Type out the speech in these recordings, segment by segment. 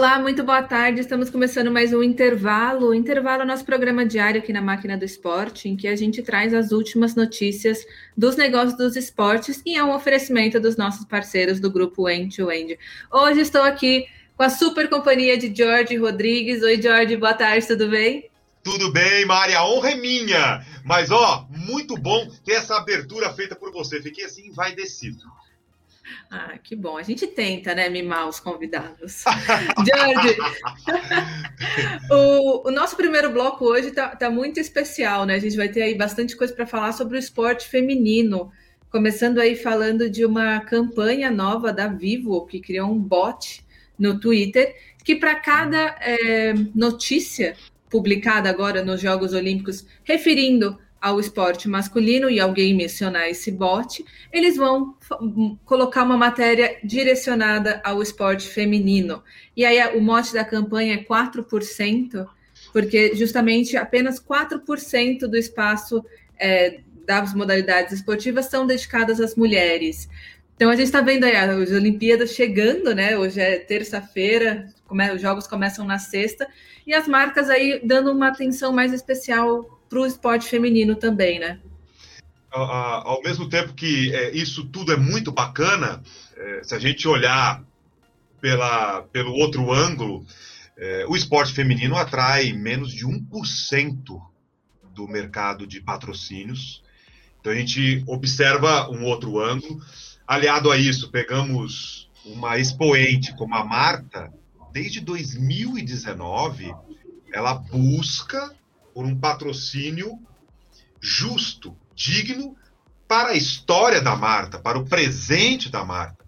Olá, muito boa tarde. Estamos começando mais um intervalo. O intervalo é nosso programa diário aqui na Máquina do Esporte, em que a gente traz as últimas notícias dos negócios dos esportes e é um oferecimento dos nossos parceiros do grupo End to End. Hoje estou aqui com a super companhia de Jorge Rodrigues. Oi, Jorge, boa tarde, tudo bem? Tudo bem, Mari, a honra é minha. Mas, ó, muito bom ter essa abertura feita por você. Fiquei assim, envaidecido. Ah, que bom. A gente tenta, né, mimar os convidados. George, o, o, nosso primeiro bloco hoje está tá muito especial, né? A gente vai ter aí bastante coisa para falar sobre o esporte feminino. Começando aí falando de uma campanha nova da Vivo, que criou um bot no Twitter, que para cada é, notícia publicada agora nos Jogos Olímpicos, referindo ao esporte masculino e alguém mencionar esse bot, eles vão colocar uma matéria direcionada ao esporte feminino. E aí o mote da campanha é 4%, porque justamente apenas 4% do espaço é, das modalidades esportivas são dedicadas às mulheres. Então a gente está vendo aí as Olimpíadas chegando, né? Hoje é terça-feira, os jogos começam na sexta, e as marcas aí dando uma atenção mais especial para o esporte feminino também, né? Ao mesmo tempo que é, isso tudo é muito bacana, é, se a gente olhar pela, pelo outro ângulo, é, o esporte feminino atrai menos de 1% do mercado de patrocínios. Então a gente observa um outro ângulo. Aliado a isso, pegamos uma expoente como a Marta, desde 2019, ela busca por um patrocínio justo, digno para a história da Marta, para o presente da Marta.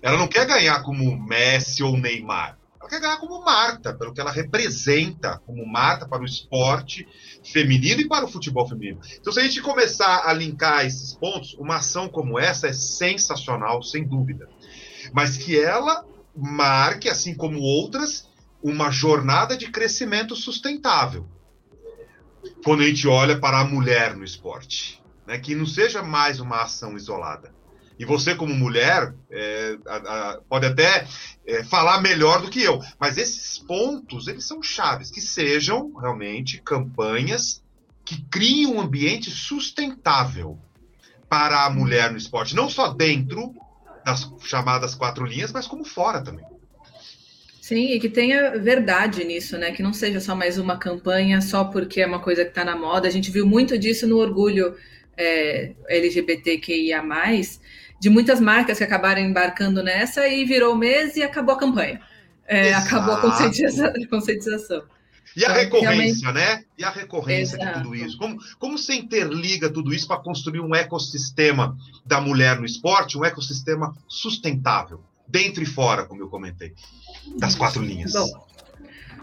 Ela não quer ganhar como Messi ou Neymar. Ela quer ganhar como Marta, pelo que ela representa como Marta para o esporte feminino e para o futebol feminino. Então, se a gente começar a linkar esses pontos, uma ação como essa é sensacional, sem dúvida. Mas que ela marque, assim como outras, uma jornada de crescimento sustentável quando a gente olha para a mulher no esporte. Né? Que não seja mais uma ação isolada. E você, como mulher, é, a, a, pode até é, falar melhor do que eu, mas esses pontos, eles são chaves, que sejam realmente campanhas que criem um ambiente sustentável para a mulher no esporte, não só dentro das chamadas quatro linhas, mas como fora também. Sim, e que tenha verdade nisso, né? Que não seja só mais uma campanha só porque é uma coisa que está na moda. A gente viu muito disso no orgulho é, LGBTQIA, de muitas marcas que acabaram embarcando nessa e virou mês e acabou a campanha. É, acabou a conscientização. conscientização. E a então, recorrência, realmente... né? E a recorrência Exato. de tudo isso. Como, como você interliga tudo isso para construir um ecossistema da mulher no esporte, um ecossistema sustentável, dentro e fora, como eu comentei? das quatro linhas. Bom,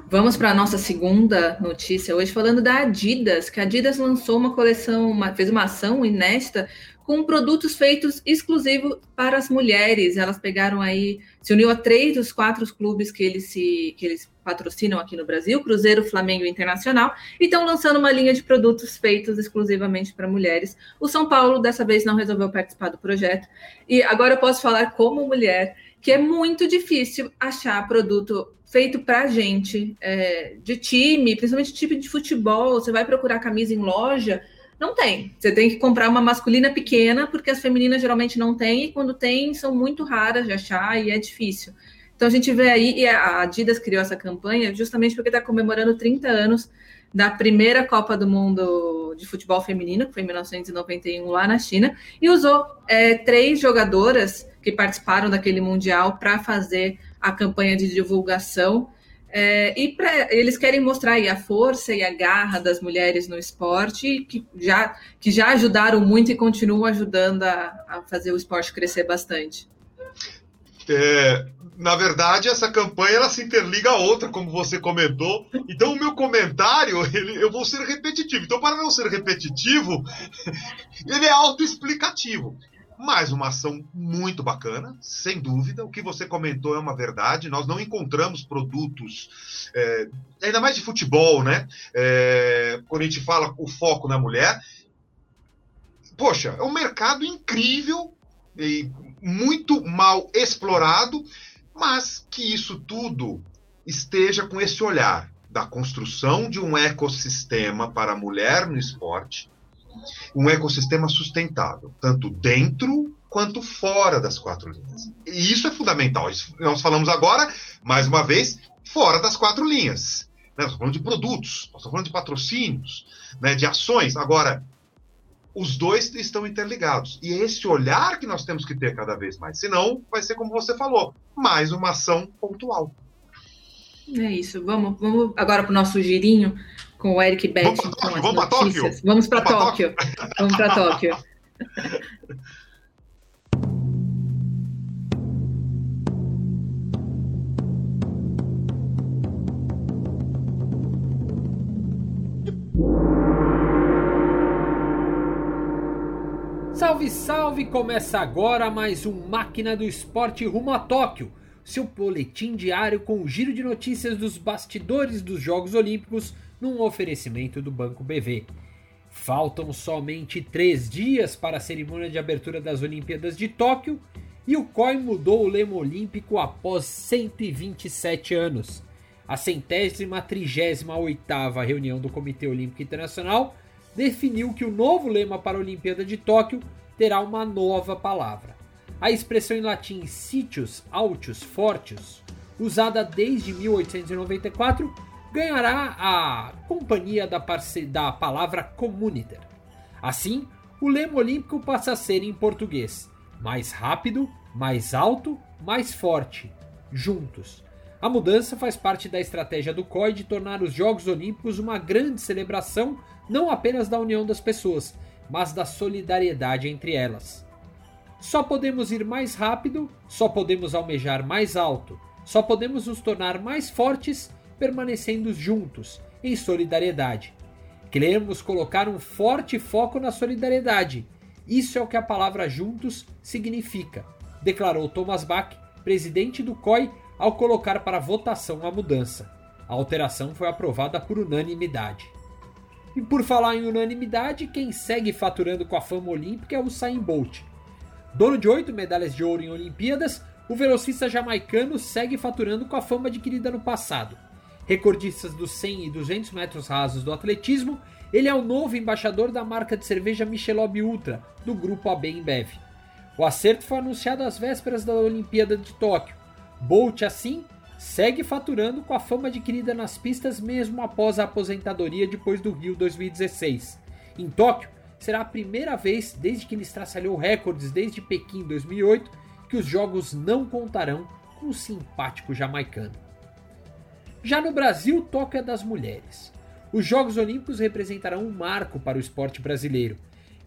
vamos para a nossa segunda notícia hoje, falando da Adidas, que a Adidas lançou uma coleção, uma, fez uma ação inédita com produtos feitos exclusivos para as mulheres. Elas pegaram aí, se uniu a três dos quatro clubes que eles se que eles patrocinam aqui no Brasil, Cruzeiro, Flamengo e Internacional, e estão lançando uma linha de produtos feitos exclusivamente para mulheres. O São Paulo dessa vez não resolveu participar do projeto. E agora eu posso falar como mulher que é muito difícil achar produto feito para gente, é, de time, principalmente time de futebol. Você vai procurar camisa em loja, não tem. Você tem que comprar uma masculina pequena, porque as femininas geralmente não têm, e quando tem, são muito raras de achar e é difícil. Então a gente vê aí, e a Adidas criou essa campanha justamente porque está comemorando 30 anos da primeira Copa do Mundo de futebol feminino, que foi em 1991 lá na China, e usou é, três jogadoras que participaram daquele mundial para fazer a campanha de divulgação. É, e pra, eles querem mostrar a força e a garra das mulheres no esporte, que já, que já ajudaram muito e continuam ajudando a, a fazer o esporte crescer bastante. É, na verdade, essa campanha ela se interliga a outra, como você comentou. Então, o meu comentário, ele, eu vou ser repetitivo. Então, para não ser repetitivo, ele é autoexplicativo. Mais uma ação muito bacana, sem dúvida. O que você comentou é uma verdade. Nós não encontramos produtos, é, ainda mais de futebol, né? É, quando a gente fala o foco na mulher. Poxa, é um mercado incrível e muito mal explorado, mas que isso tudo esteja com esse olhar da construção de um ecossistema para a mulher no esporte, um ecossistema sustentável, tanto dentro quanto fora das quatro linhas. E isso é fundamental. Nós falamos agora, mais uma vez, fora das quatro linhas. Né? Nós estamos falando de produtos, nós estamos falando de patrocínios, né? de ações. Agora, os dois estão interligados. E é esse olhar que nós temos que ter cada vez mais. Senão, vai ser como você falou, mais uma ação pontual. É isso. Vamos, vamos agora para o nosso girinho com o Eric Beth. Vamos para Tóquio. Vamos para Tóquio. Vamos para Tóquio. Vamos para Tóquio. Salve, salve! Começa agora mais um Máquina do Esporte rumo a Tóquio, seu boletim diário com o giro de notícias dos bastidores dos Jogos Olímpicos num oferecimento do Banco BV. Faltam somente três dias para a cerimônia de abertura das Olimpíadas de Tóquio e o COI mudou o lema olímpico após 127 anos. A centésima trigésima oitava reunião do Comitê Olímpico Internacional definiu que o novo lema para a Olimpíada de Tóquio terá uma nova palavra. A expressão em latim sitius altius fortius, usada desde 1894, ganhará a companhia da, da palavra communiter. Assim, o lema olímpico passa a ser em português: mais rápido, mais alto, mais forte, juntos. A mudança faz parte da estratégia do COI de tornar os Jogos Olímpicos uma grande celebração não apenas da união das pessoas, mas da solidariedade entre elas. Só podemos ir mais rápido, só podemos almejar mais alto, só podemos nos tornar mais fortes permanecendo juntos, em solidariedade. Queremos colocar um forte foco na solidariedade. Isso é o que a palavra juntos significa, declarou Thomas Bach, presidente do COI, ao colocar para votação a mudança. A alteração foi aprovada por unanimidade. E por falar em unanimidade, quem segue faturando com a fama olímpica é o Usain Bolt. Dono de oito medalhas de ouro em Olimpíadas, o velocista jamaicano segue faturando com a fama adquirida no passado. Recordistas dos 100 e 200 metros rasos do atletismo, ele é o novo embaixador da marca de cerveja Michelob Ultra, do grupo AB InBev. O acerto foi anunciado às vésperas da Olimpíada de Tóquio. Bolt, assim, segue faturando com a fama adquirida nas pistas mesmo após a aposentadoria depois do Rio 2016. Em Tóquio, será a primeira vez desde que ele estraçalhou recordes desde Pequim 2008 que os jogos não contarão com o simpático jamaicano. Já no Brasil, é das mulheres. Os Jogos Olímpicos representarão um marco para o esporte brasileiro.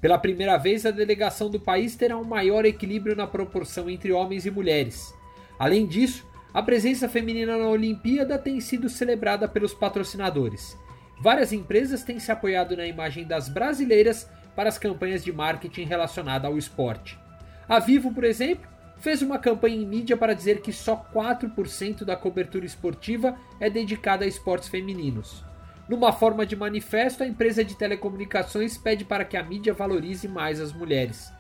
Pela primeira vez, a delegação do país terá um maior equilíbrio na proporção entre homens e mulheres. Além disso, a presença feminina na Olimpíada tem sido celebrada pelos patrocinadores. Várias empresas têm se apoiado na imagem das brasileiras para as campanhas de marketing relacionada ao esporte. A Vivo, por exemplo, fez uma campanha em mídia para dizer que só 4% da cobertura esportiva é dedicada a esportes femininos. Numa forma de manifesto, a empresa de telecomunicações pede para que a mídia valorize mais as mulheres.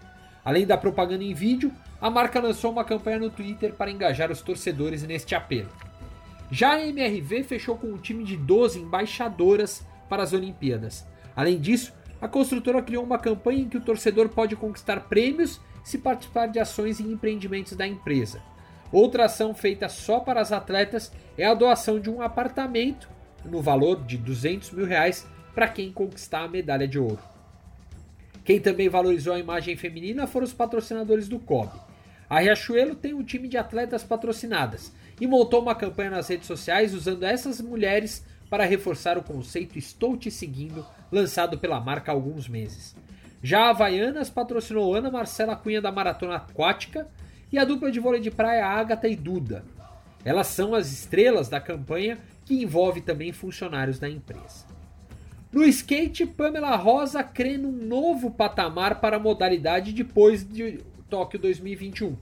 Além da propaganda em vídeo, a marca lançou uma campanha no Twitter para engajar os torcedores neste apelo. Já a MRV fechou com um time de 12 embaixadoras para as Olimpíadas. Além disso, a construtora criou uma campanha em que o torcedor pode conquistar prêmios se participar de ações e empreendimentos da empresa. Outra ação feita só para as atletas é a doação de um apartamento no valor de 200 mil reais para quem conquistar a medalha de ouro. Quem também valorizou a imagem feminina foram os patrocinadores do COB. A Riachuelo tem um time de atletas patrocinadas e montou uma campanha nas redes sociais usando essas mulheres para reforçar o conceito Estou Te Seguindo, lançado pela marca há alguns meses. Já a Havaianas patrocinou Ana Marcela Cunha da Maratona Aquática e a dupla de vôlei de praia Agatha e Duda. Elas são as estrelas da campanha que envolve também funcionários da empresa. No skate, Pamela Rosa crê num novo patamar para a modalidade depois de Tóquio 2021.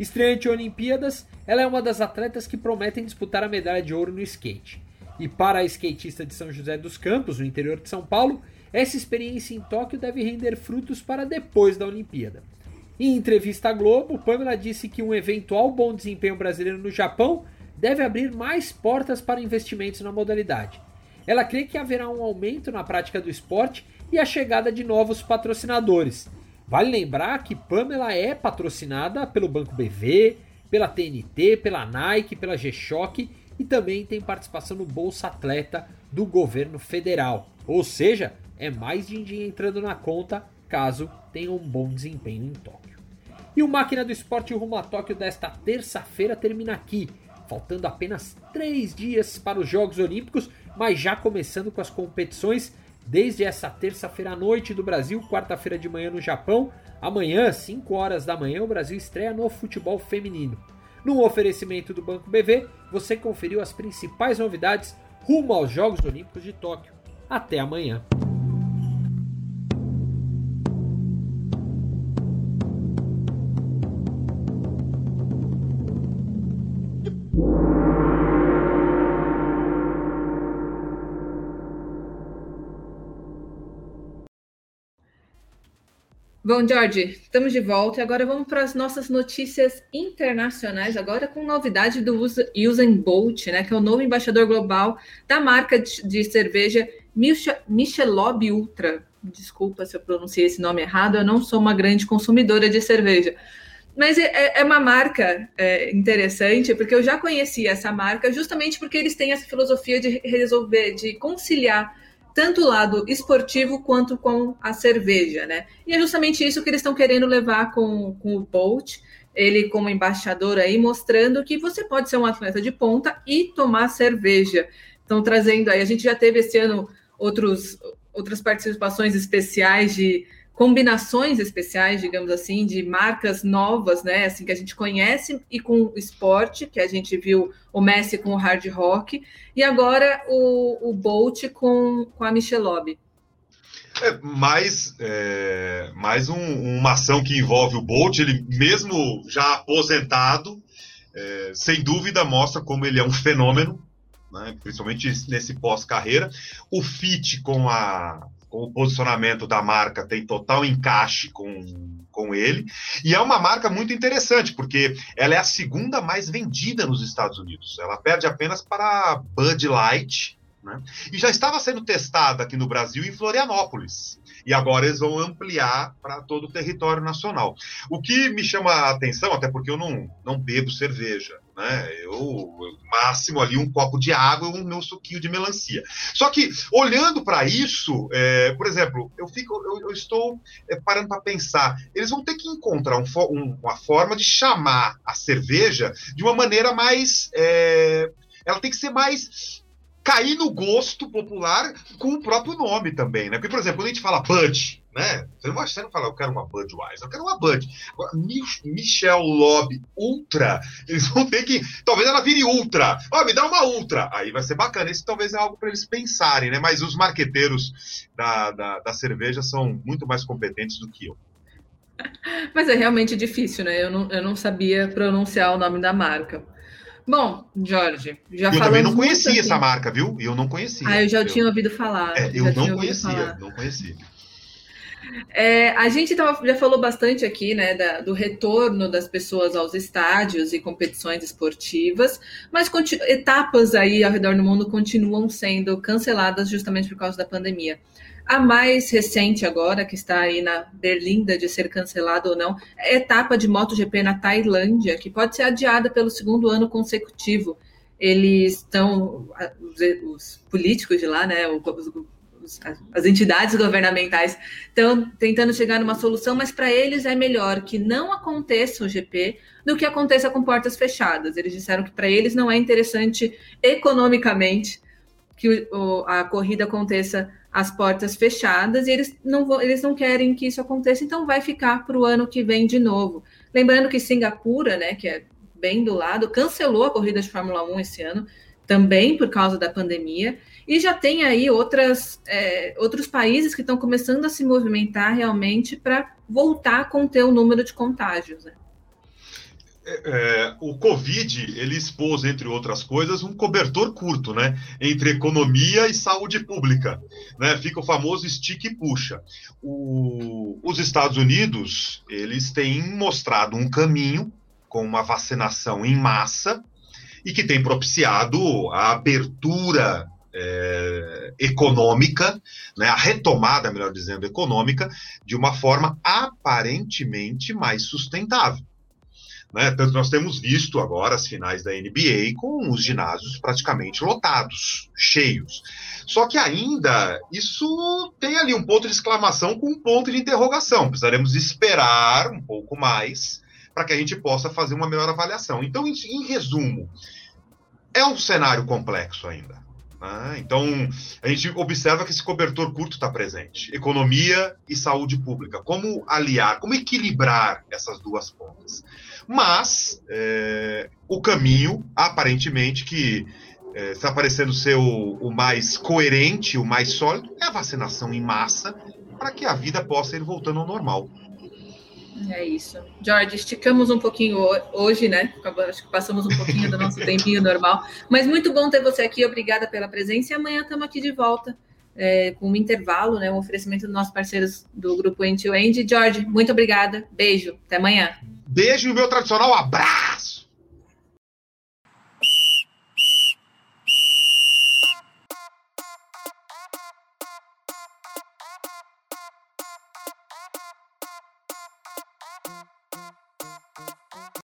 Estreante em Olimpíadas, ela é uma das atletas que prometem disputar a medalha de ouro no skate. E para a skatista de São José dos Campos, no interior de São Paulo, essa experiência em Tóquio deve render frutos para depois da Olimpíada. Em entrevista à Globo, Pamela disse que um eventual bom desempenho brasileiro no Japão deve abrir mais portas para investimentos na modalidade. Ela crê que haverá um aumento na prática do esporte e a chegada de novos patrocinadores. Vale lembrar que Pamela é patrocinada pelo Banco BV, pela TNT, pela Nike, pela G-Shock e também tem participação no Bolsa Atleta do governo federal. Ou seja, é mais din-din entrando na conta caso tenha um bom desempenho em Tóquio. E o Máquina do Esporte rumo a Tóquio desta terça-feira termina aqui, faltando apenas três dias para os Jogos Olímpicos, mas já começando com as competições desde essa terça-feira à noite do Brasil, quarta-feira de manhã no Japão. Amanhã, 5 horas da manhã, o Brasil estreia no futebol feminino. No oferecimento do Banco BV, você conferiu as principais novidades rumo aos Jogos Olímpicos de Tóquio. Até amanhã. Bom, Jorge, estamos de volta e agora vamos para as nossas notícias internacionais, agora com novidade do Usain Bolt, né, que é o novo embaixador global da marca de, cerveja Michelob Ultra. Desculpa se eu pronunciei esse nome errado, eu não sou uma grande consumidora de cerveja. Mas é, é uma marca é, interessante, porque eu já conhecia essa marca justamente porque eles têm essa filosofia de resolver, de conciliar tanto o lado esportivo quanto com a cerveja, né? E é justamente isso que eles estão querendo levar com, com o Bolt, ele como embaixador aí, mostrando que você pode ser um atleta de ponta e tomar cerveja. Estão trazendo aí, a gente já teve esse ano outros, outras participações especiais de combinações especiais, digamos assim, de marcas novas, né, assim que a gente conhece e com esporte, que a gente viu o Messi com o hard rock e agora o, o Bolt com, com a Michelob. É, mais é, mais um, uma ação que envolve o Bolt, ele mesmo já aposentado, é, sem dúvida mostra como ele é um fenômeno, né, principalmente nesse pós-carreira. O fit com a o posicionamento da marca tem total encaixe com, com ele. E é uma marca muito interessante, porque ela é a segunda mais vendida nos Estados Unidos. Ela perde apenas para Bud Light, né? E já estava sendo testada aqui no Brasil em Florianópolis e agora eles vão ampliar para todo o território nacional. O que me chama a atenção, até porque eu não, não bebo cerveja, né? Eu, máximo ali um copo de água e um meu suquinho de melancia. Só que olhando para isso, é, por exemplo, eu fico, eu, eu estou é, parando para pensar, eles vão ter que encontrar um, um, uma forma de chamar a cerveja de uma maneira mais, é, ela tem que ser mais cair no gosto popular com o próprio nome também, né? Porque, por exemplo, quando a gente fala Bud, né? Você não, você não fala, eu quero uma Budweiser, eu quero uma Bud. Agora, Michel Lobby Ultra, eles vão ter que. Talvez ela vire Ultra. Ó, oh, me dá uma Ultra. Aí vai ser bacana. Isso talvez é algo para eles pensarem, né? Mas os marqueteiros da, da, da cerveja são muito mais competentes do que eu. Mas é realmente difícil, né? Eu não, eu não sabia pronunciar o nome da marca. Bom, Jorge, já Eu também não conhecia assim. essa marca, viu? Eu não conhecia. Ah, eu já eu... tinha ouvido falar. É, eu não conhecia, não conhecia. É, a gente tava, já falou bastante aqui, né, da, do retorno das pessoas aos estádios e competições esportivas, mas etapas aí ao redor do mundo continuam sendo canceladas justamente por causa da pandemia. A mais recente agora, que está aí na berlinda de ser cancelada ou não, é a etapa de MotoGP na Tailândia, que pode ser adiada pelo segundo ano consecutivo. Eles estão, os, os políticos de lá, né, os, as entidades governamentais estão tentando chegar numa solução, mas para eles é melhor que não aconteça o GP do que aconteça com portas fechadas. Eles disseram que para eles não é interessante economicamente que o, a corrida aconteça as portas fechadas e eles não, eles não querem que isso aconteça, então vai ficar para o ano que vem de novo. Lembrando que Singapura, né, que é bem do lado, cancelou a corrida de Fórmula 1 esse ano, também por causa da pandemia, e já tem aí outras, é, outros países que estão começando a se movimentar realmente para voltar a conter o número de contágios. Né? É, o Covid ele expôs, entre outras coisas, um cobertor curto, né, entre economia e saúde pública, né, fica o famoso stick e puxa. O, os Estados Unidos eles têm mostrado um caminho com uma vacinação em massa e que tem propiciado a abertura é, econômica, né, a retomada, melhor dizendo, econômica, de uma forma aparentemente mais sustentável. Né? Tanto nós temos visto agora as finais da NBA com os ginásios praticamente lotados, cheios. Só que ainda isso tem ali um ponto de exclamação com um ponto de interrogação. Precisaremos esperar um pouco mais para que a gente possa fazer uma melhor avaliação. Então, em, em resumo, é um cenário complexo ainda. Né? Então, a gente observa que esse cobertor curto está presente. Economia e saúde pública. Como aliar, como equilibrar essas duas pontas? Mas é, o caminho, aparentemente, que é, está parecendo ser o, o mais coerente, o mais sólido, é a vacinação em massa para que a vida possa ir voltando ao normal. É isso. Jorge, esticamos um pouquinho hoje, né? Acho que passamos um pouquinho do nosso tempinho normal. Mas muito bom ter você aqui. Obrigada pela presença. E amanhã estamos aqui de volta é, com um intervalo, né? Um oferecimento dos nossos parceiros do grupo End to End. Jorge, muito obrigada. Beijo. Até amanhã. Beijo e o meu tradicional abraço.